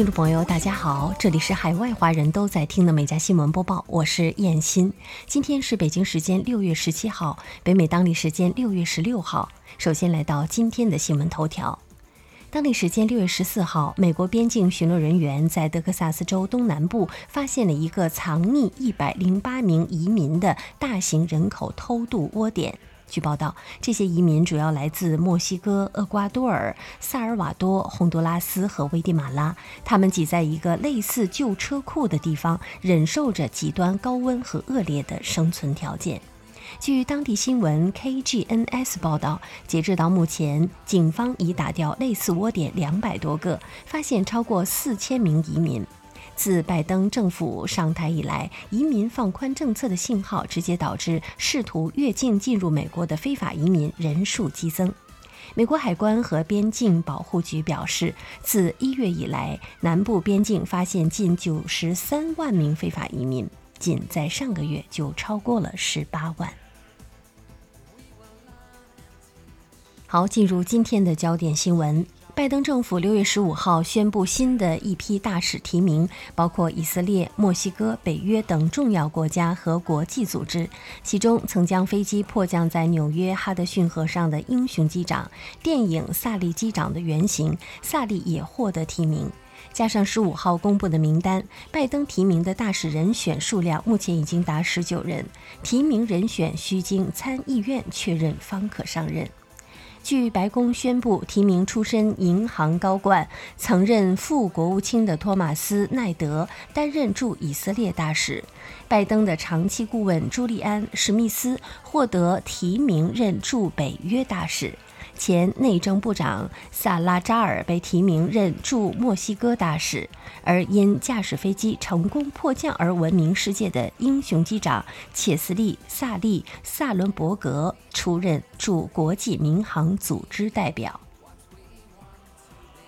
听众朋友，大家好，这里是海外华人都在听的每家新闻播报，我是燕欣。今天是北京时间六月十七号，北美当地时间六月十六号。首先来到今天的新闻头条。当地时间六月十四号，美国边境巡逻人员在德克萨斯州东南部发现了一个藏匿一百零八名移民的大型人口偷渡窝点。据报道，这些移民主要来自墨西哥、厄瓜多尔、萨尔瓦多、洪都拉斯和危地马拉。他们挤在一个类似旧车库的地方，忍受着极端高温和恶劣的生存条件。据当地新闻 KGNS 报道，截至到目前，警方已打掉类似窝点两百多个，发现超过四千名移民。自拜登政府上台以来，移民放宽政策的信号直接导致试图越境进入美国的非法移民人数激增。美国海关和边境保护局表示，自一月以来，南部边境发现近九十三万名非法移民，仅在上个月就超过了十八万。好，进入今天的焦点新闻。拜登政府六月十五号宣布新的一批大使提名，包括以色列、墨西哥、北约等重要国家和国际组织。其中，曾将飞机迫降在纽约哈德逊河上的英雄机长，电影《萨利机长》的原型萨利也获得提名。加上十五号公布的名单，拜登提名的大使人选数量目前已经达十九人。提名人选需经参议院确认方可上任。据白宫宣布，提名出身银行高官、曾任副国务卿的托马斯·奈德担任驻以色列大使。拜登的长期顾问朱利安·史密斯获得提名任驻北约大使。前内政部长萨拉扎尔被提名任驻墨西哥大使，而因驾驶飞机成功迫降而闻名世界的英雄机长切斯利·萨利·萨伦伯格出任驻国际民航组织代表。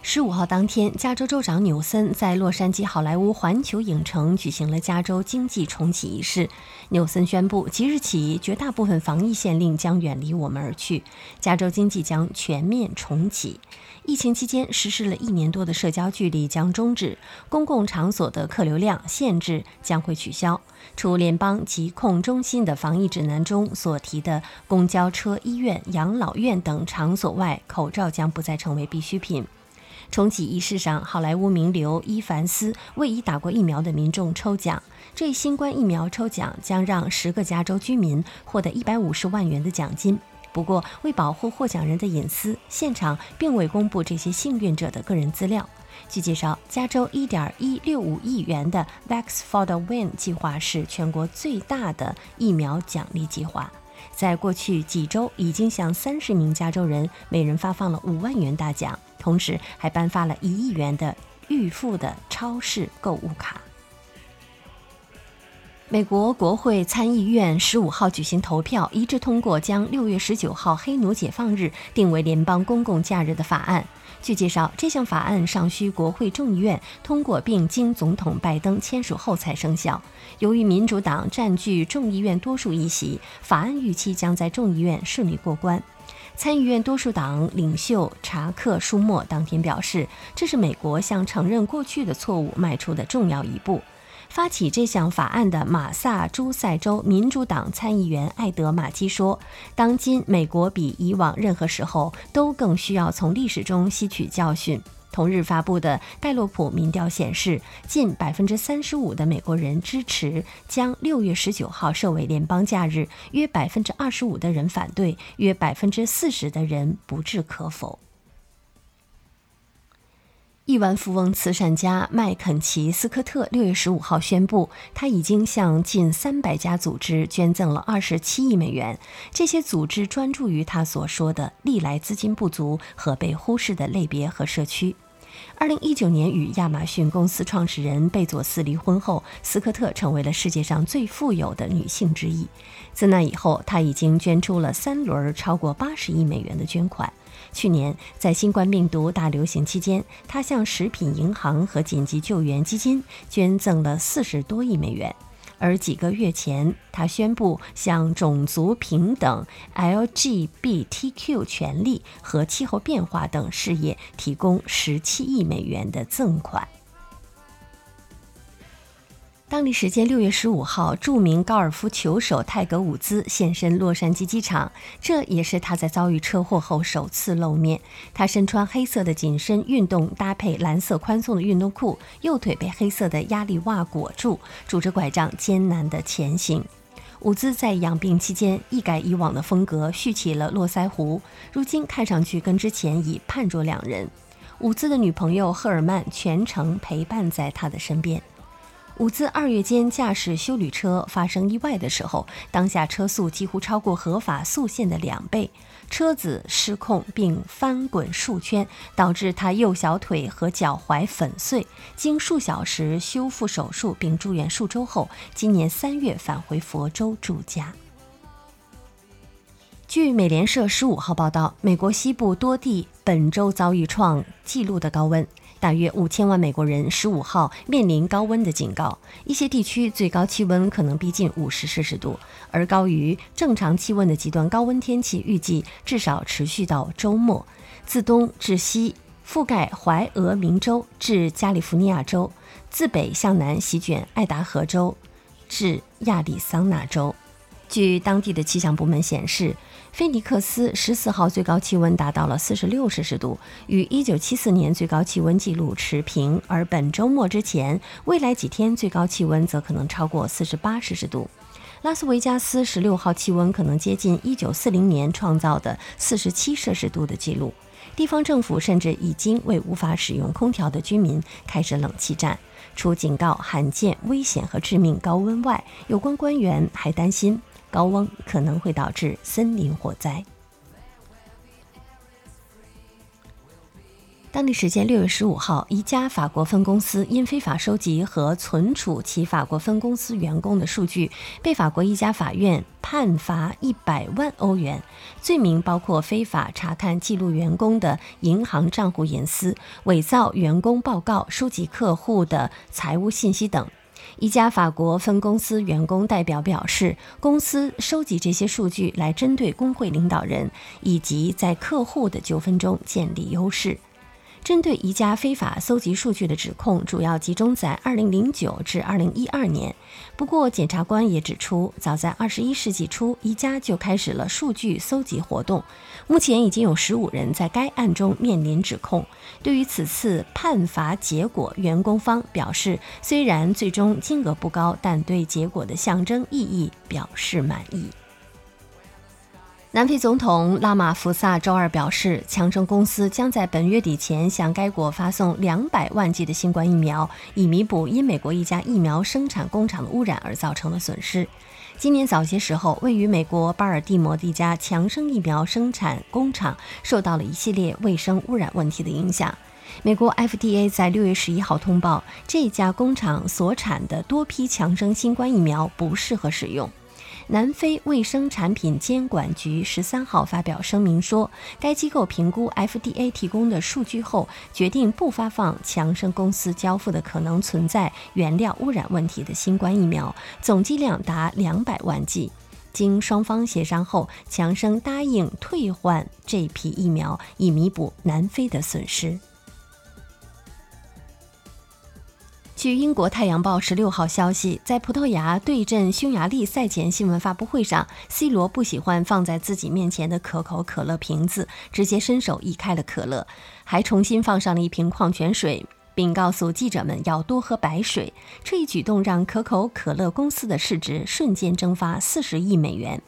十五号当天，加州州长纽森在洛杉矶好莱坞环球影城举行了加州经济重启仪式。纽森宣布，即日起，绝大部分防疫限令将远离我们而去，加州经济将全面重启。疫情期间实施了一年多的社交距离将终止，公共场所的客流量限制将会取消。除联邦疾控中心的防疫指南中所提的公交车、医院、养老院等场所外，口罩将不再成为必需品。重启仪式上，好莱坞名流伊凡斯为已打过疫苗的民众抽奖。这一新冠疫苗抽奖将让十个加州居民获得一百五十万元的奖金。不过，为保护获奖人的隐私，现场并未公布这些幸运者的个人资料。据介绍，加州一点一六五亿元的 Vax for the Win 计划是全国最大的疫苗奖励计划。在过去几周，已经向三十名加州人每人发放了五万元大奖，同时还颁发了一亿元的预付的超市购物卡。美国国会参议院十五号举行投票，一致通过将六月十九号黑奴解放日定为联邦公共假日的法案。据介绍，这项法案尚需国会众议院通过，并经总统拜登签署后才生效。由于民主党占据众议院多数议席，法案预期将在众议院顺利过关。参议院多数党领袖查克·舒默当天表示，这是美国向承认过去的错误迈出的重要一步。发起这项法案的马萨诸塞州民主党参议员艾德马基说：“当今美国比以往任何时候都更需要从历史中吸取教训。”同日发布的盖洛普民调显示，近百分之三十五的美国人支持将六月十九号设为联邦假日，约百分之二十五的人反对，约百分之四十的人不置可否。亿万富翁慈善家麦肯齐斯科特六月十五号宣布，他已经向近三百家组织捐赠了二十七亿美元。这些组织专注于他所说的历来资金不足和被忽视的类别和社区。二零一九年与亚马逊公司创始人贝佐斯离婚后，斯科特成为了世界上最富有的女性之一。自那以后，他已经捐出了三轮超过八十亿美元的捐款。去年，在新冠病毒大流行期间，他向食品银行和紧急救援基金捐赠了四十多亿美元。而几个月前，他宣布向种族平等、LGBTQ 权利和气候变化等事业提供十七亿美元的赠款。当地时间六月十五号，著名高尔夫球手泰格伍兹现身洛杉矶机场，这也是他在遭遇车祸后首次露面。他身穿黑色的紧身运动，搭配蓝色宽松的运动裤，右腿被黑色的压力袜裹住，拄着拐杖艰难地前行。伍兹在养病期间一改以往的风格，蓄起了络腮胡，如今看上去跟之前已判若两人。伍兹的女朋友赫尔曼全程陪伴在他的身边。伍兹二月间驾驶修旅车发生意外的时候，当下车速几乎超过合法速限的两倍，车子失控并翻滚数圈，导致他右小腿和脚踝粉碎。经数小时修复手术并住院数周后，今年三月返回佛州住家。据美联社十五号报道，美国西部多地本周遭遇创纪录的高温。大约五千万美国人十五号面临高温的警告，一些地区最高气温可能逼近五十摄氏度，而高于正常气温的极端高温天气预计至少持续到周末。自东至西，覆盖怀俄明州至加利福尼亚州，自北向南席卷爱达荷州至亚利桑那州。据当地的气象部门显示。菲尼克斯十四号最高气温达到了四十六摄氏度，与一九七四年最高气温记录持平。而本周末之前，未来几天最高气温则可能超过四十八摄氏度。拉斯维加斯十六号气温可能接近一九四零年创造的四十七摄氏度的记录。地方政府甚至已经为无法使用空调的居民开始冷气站。除警告罕见、危险和致命高温外，有关官员还担心。高温可能会导致森林火灾。当地时间六月十五号，一家法国分公司因非法收集和存储其法国分公司员工的数据，被法国一家法院判罚一百万欧元。罪名包括非法查看记录员工的银行账户隐私、伪造员工报告、收集客户的财务信息等。一家法国分公司员工代表表示，公司收集这些数据来针对工会领导人，以及在客户的纠纷中建立优势。针对宜家非法搜集数据的指控，主要集中在2009至2012年。不过，检察官也指出，早在21世纪初，宜家就开始了数据搜集活动。目前已经有15人在该案中面临指控。对于此次判罚结果，员工方表示，虽然最终金额不高，但对结果的象征意义表示满意。南非总统拉马福萨周二表示，强生公司将在本月底前向该国发送两百万剂的新冠疫苗，以弥补因美国一家疫苗生产工厂的污染而造成的损失。今年早些时候，位于美国巴尔的摩的一家强生疫苗生产工厂受到了一系列卫生污染问题的影响。美国 FDA 在六月十一号通报，这家工厂所产的多批强生新冠疫苗不适合使用。南非卫生产品监管局十三号发表声明说，该机构评估 FDA 提供的数据后，决定不发放强生公司交付的可能存在原料污染问题的新冠疫苗，总剂量达两百万剂。经双方协商后，强生答应退换这批疫苗，以弥补南非的损失。据英国《太阳报》十六号消息，在葡萄牙对阵匈牙利赛前新闻发布会上，C 罗不喜欢放在自己面前的可口可乐瓶子，直接伸手移开了可乐，还重新放上了一瓶矿泉水，并告诉记者们要多喝白水。这一举动让可口可乐公司的市值瞬间蒸发四十亿美元。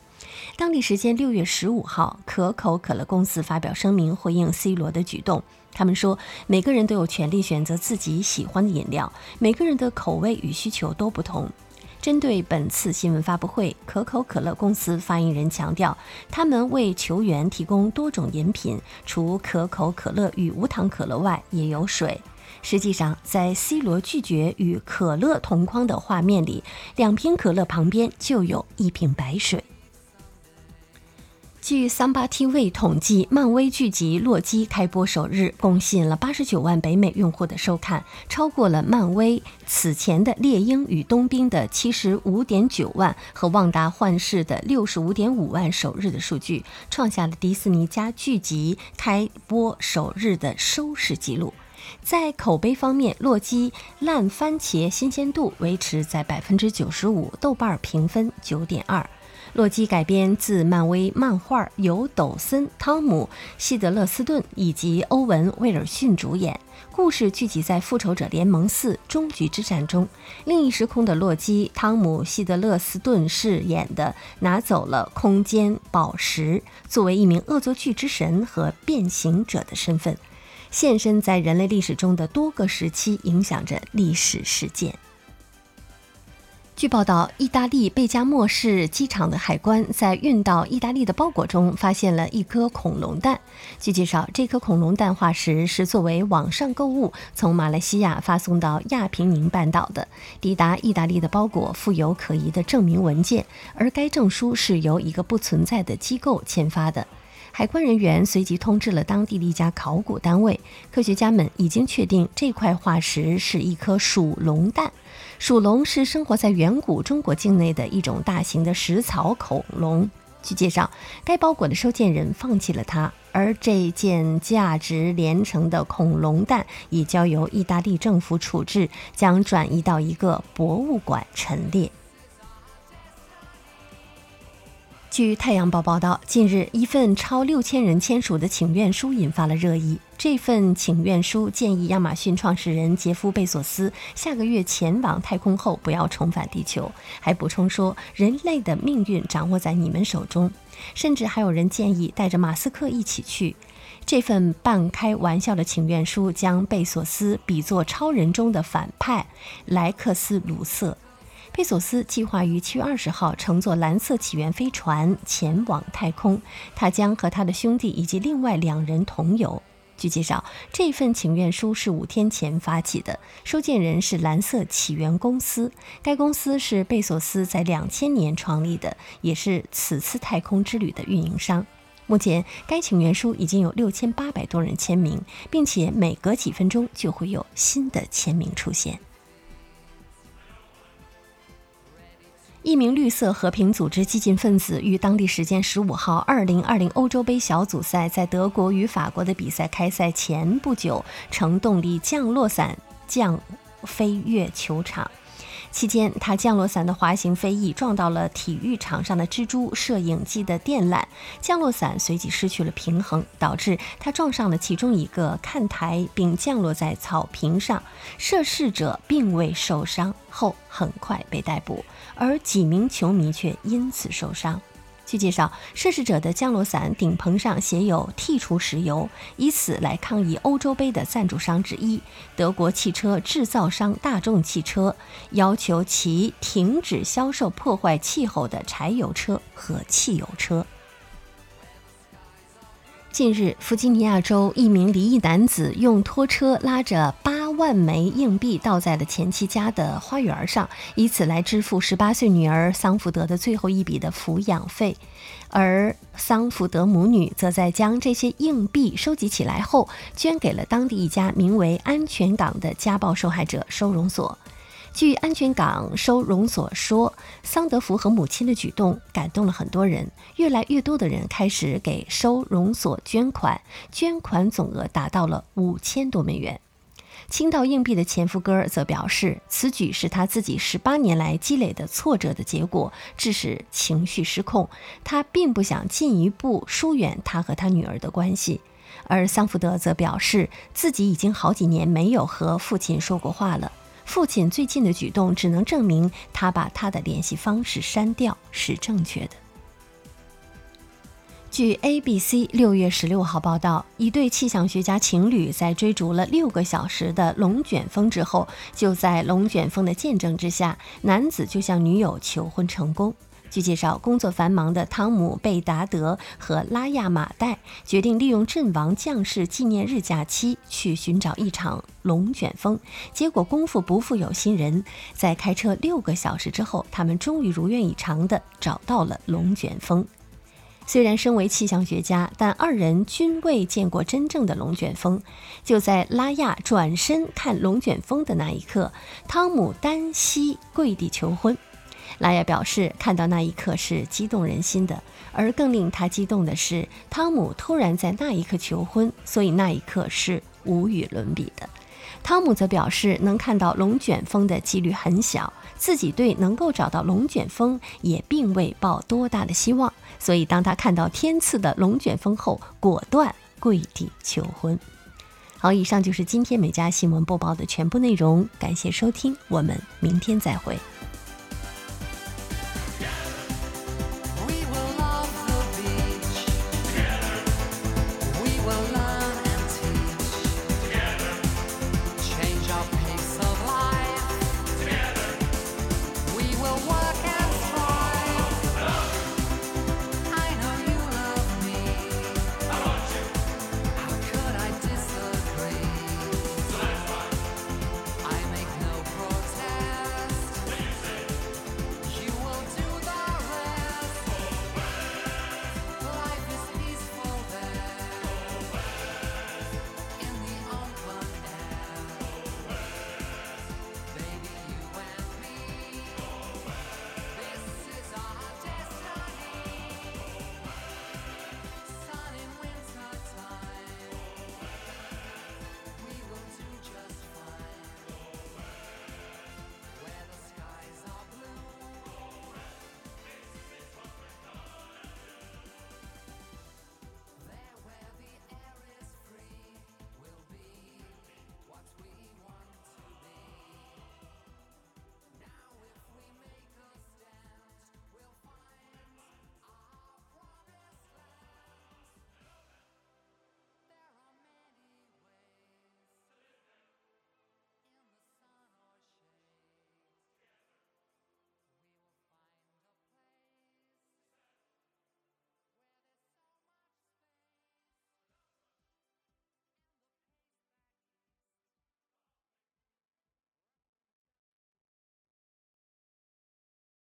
当地时间六月十五号，可口可乐公司发表声明回应 C 罗的举动。他们说，每个人都有权利选择自己喜欢的饮料，每个人的口味与需求都不同。针对本次新闻发布会，可口可乐公司发言人强调，他们为球员提供多种饮品，除可口可乐与无糖可乐外，也有水。实际上，在 C 罗拒绝与可乐同框的画面里，两瓶可乐旁边就有一瓶白水。据桑巴 TV 统计，漫威剧集《洛基》开播首日共吸引了八十九万北美用户的收看，超过了漫威此前的《猎鹰与冬兵》的七十五点九万和《旺达幻视》的六十五点五万首日的数据，创下了迪士尼加剧集开播首日的收视纪录。在口碑方面，《洛基烂番茄》新鲜度维持在百分之九十五，豆瓣评分九点二。《洛基》改编自漫威漫画，由抖森、汤姆·希德勒斯顿以及欧文·威尔逊主演。故事聚集在《复仇者联盟四：终局之战》中。另一时空的洛基，汤姆·希德勒斯顿饰演的拿走了空间宝石，作为一名恶作剧之神和变形者的身份，现身在人类历史中的多个时期，影响着历史事件。据报道，意大利贝加莫市机场的海关在运到意大利的包裹中发现了一颗恐龙蛋。据介绍，这颗恐龙蛋化石是作为网上购物从马来西亚发送到亚平宁半岛的。抵达意大利的包裹附有可疑的证明文件，而该证书是由一个不存在的机构签发的。海关人员随即通知了当地的一家考古单位，科学家们已经确定这块化石是一颗属龙蛋。属龙是生活在远古中国境内的一种大型的食草恐龙。据介绍，该包裹的收件人放弃了它，而这件价值连城的恐龙蛋已交由意大利政府处置，将转移到一个博物馆陈列。据《太阳报》报道，近日一份超六千人签署的请愿书引发了热议。这份请愿书建议亚马逊创始人杰夫·贝索斯下个月前往太空后不要重返地球，还补充说：“人类的命运掌握在你们手中。”甚至还有人建议带着马斯克一起去。这份半开玩笑的请愿书将贝索斯比作超人中的反派莱克斯·鲁瑟。贝索斯计划于七月二十号乘坐蓝色起源飞船前往太空，他将和他的兄弟以及另外两人同游。据介绍，这份请愿书是五天前发起的，收件人是蓝色起源公司，该公司是贝索斯在两千年创立的，也是此次太空之旅的运营商。目前，该请愿书已经有六千八百多人签名，并且每隔几分钟就会有新的签名出现。一名绿色和平组织激进分子于当地时间十五号二零二零欧洲杯小组赛在德国与法国的比赛开赛前不久，乘动力降落伞降飞越球场。期间，他降落伞的滑行飞翼撞到了体育场上的蜘蛛摄影机的电缆，降落伞随即失去了平衡，导致他撞上了其中一个看台，并降落在草坪上。涉事者并未受伤，后很快被逮捕，而几名球迷却因此受伤。据介绍，涉事者的降落伞顶棚上写有“剔除石油”，以此来抗议欧洲杯的赞助商之一德国汽车制造商大众汽车，要求其停止销售破坏气候的柴油车和汽油车。近日，弗吉尼亚州一名离异男子用拖车拉着八万枚硬币倒在了前妻家的花园上，以此来支付十八岁女儿桑福德的最后一笔的抚养费。而桑福德母女则在将这些硬币收集起来后，捐给了当地一家名为“安全港”的家暴受害者收容所。据安全港收容所说，桑德福和母亲的举动感动了很多人，越来越多的人开始给收容所捐款，捐款总额达到了五千多美元。倾倒硬币的前夫戈尔则表示，此举是他自己十八年来积累的挫折的结果，致使情绪失控。他并不想进一步疏远他和他女儿的关系。而桑福德则表示，自己已经好几年没有和父亲说过话了。父亲最近的举动只能证明他把他的联系方式删掉是正确的。据 ABC 六月十六号报道，一对气象学家情侣在追逐了六个小时的龙卷风之后，就在龙卷风的见证之下，男子就向女友求婚成功。据介绍，工作繁忙的汤姆·贝达德和拉亚马代决定利用阵亡将士纪念日假期去寻找一场龙卷风。结果功夫不负有心人，在开车六个小时之后，他们终于如愿以偿地找到了龙卷风。虽然身为气象学家，但二人均未见过真正的龙卷风。就在拉亚转身看龙卷风的那一刻，汤姆单膝跪地求婚。拉亚表示，看到那一刻是激动人心的，而更令他激动的是，汤姆突然在那一刻求婚，所以那一刻是无与伦比的。汤姆则表示，能看到龙卷风的几率很小，自己对能够找到龙卷风也并未抱多大的希望。所以，当他看到天赐的龙卷风后，果断跪地求婚。好，以上就是今天每家新闻播报的全部内容，感谢收听，我们明天再会。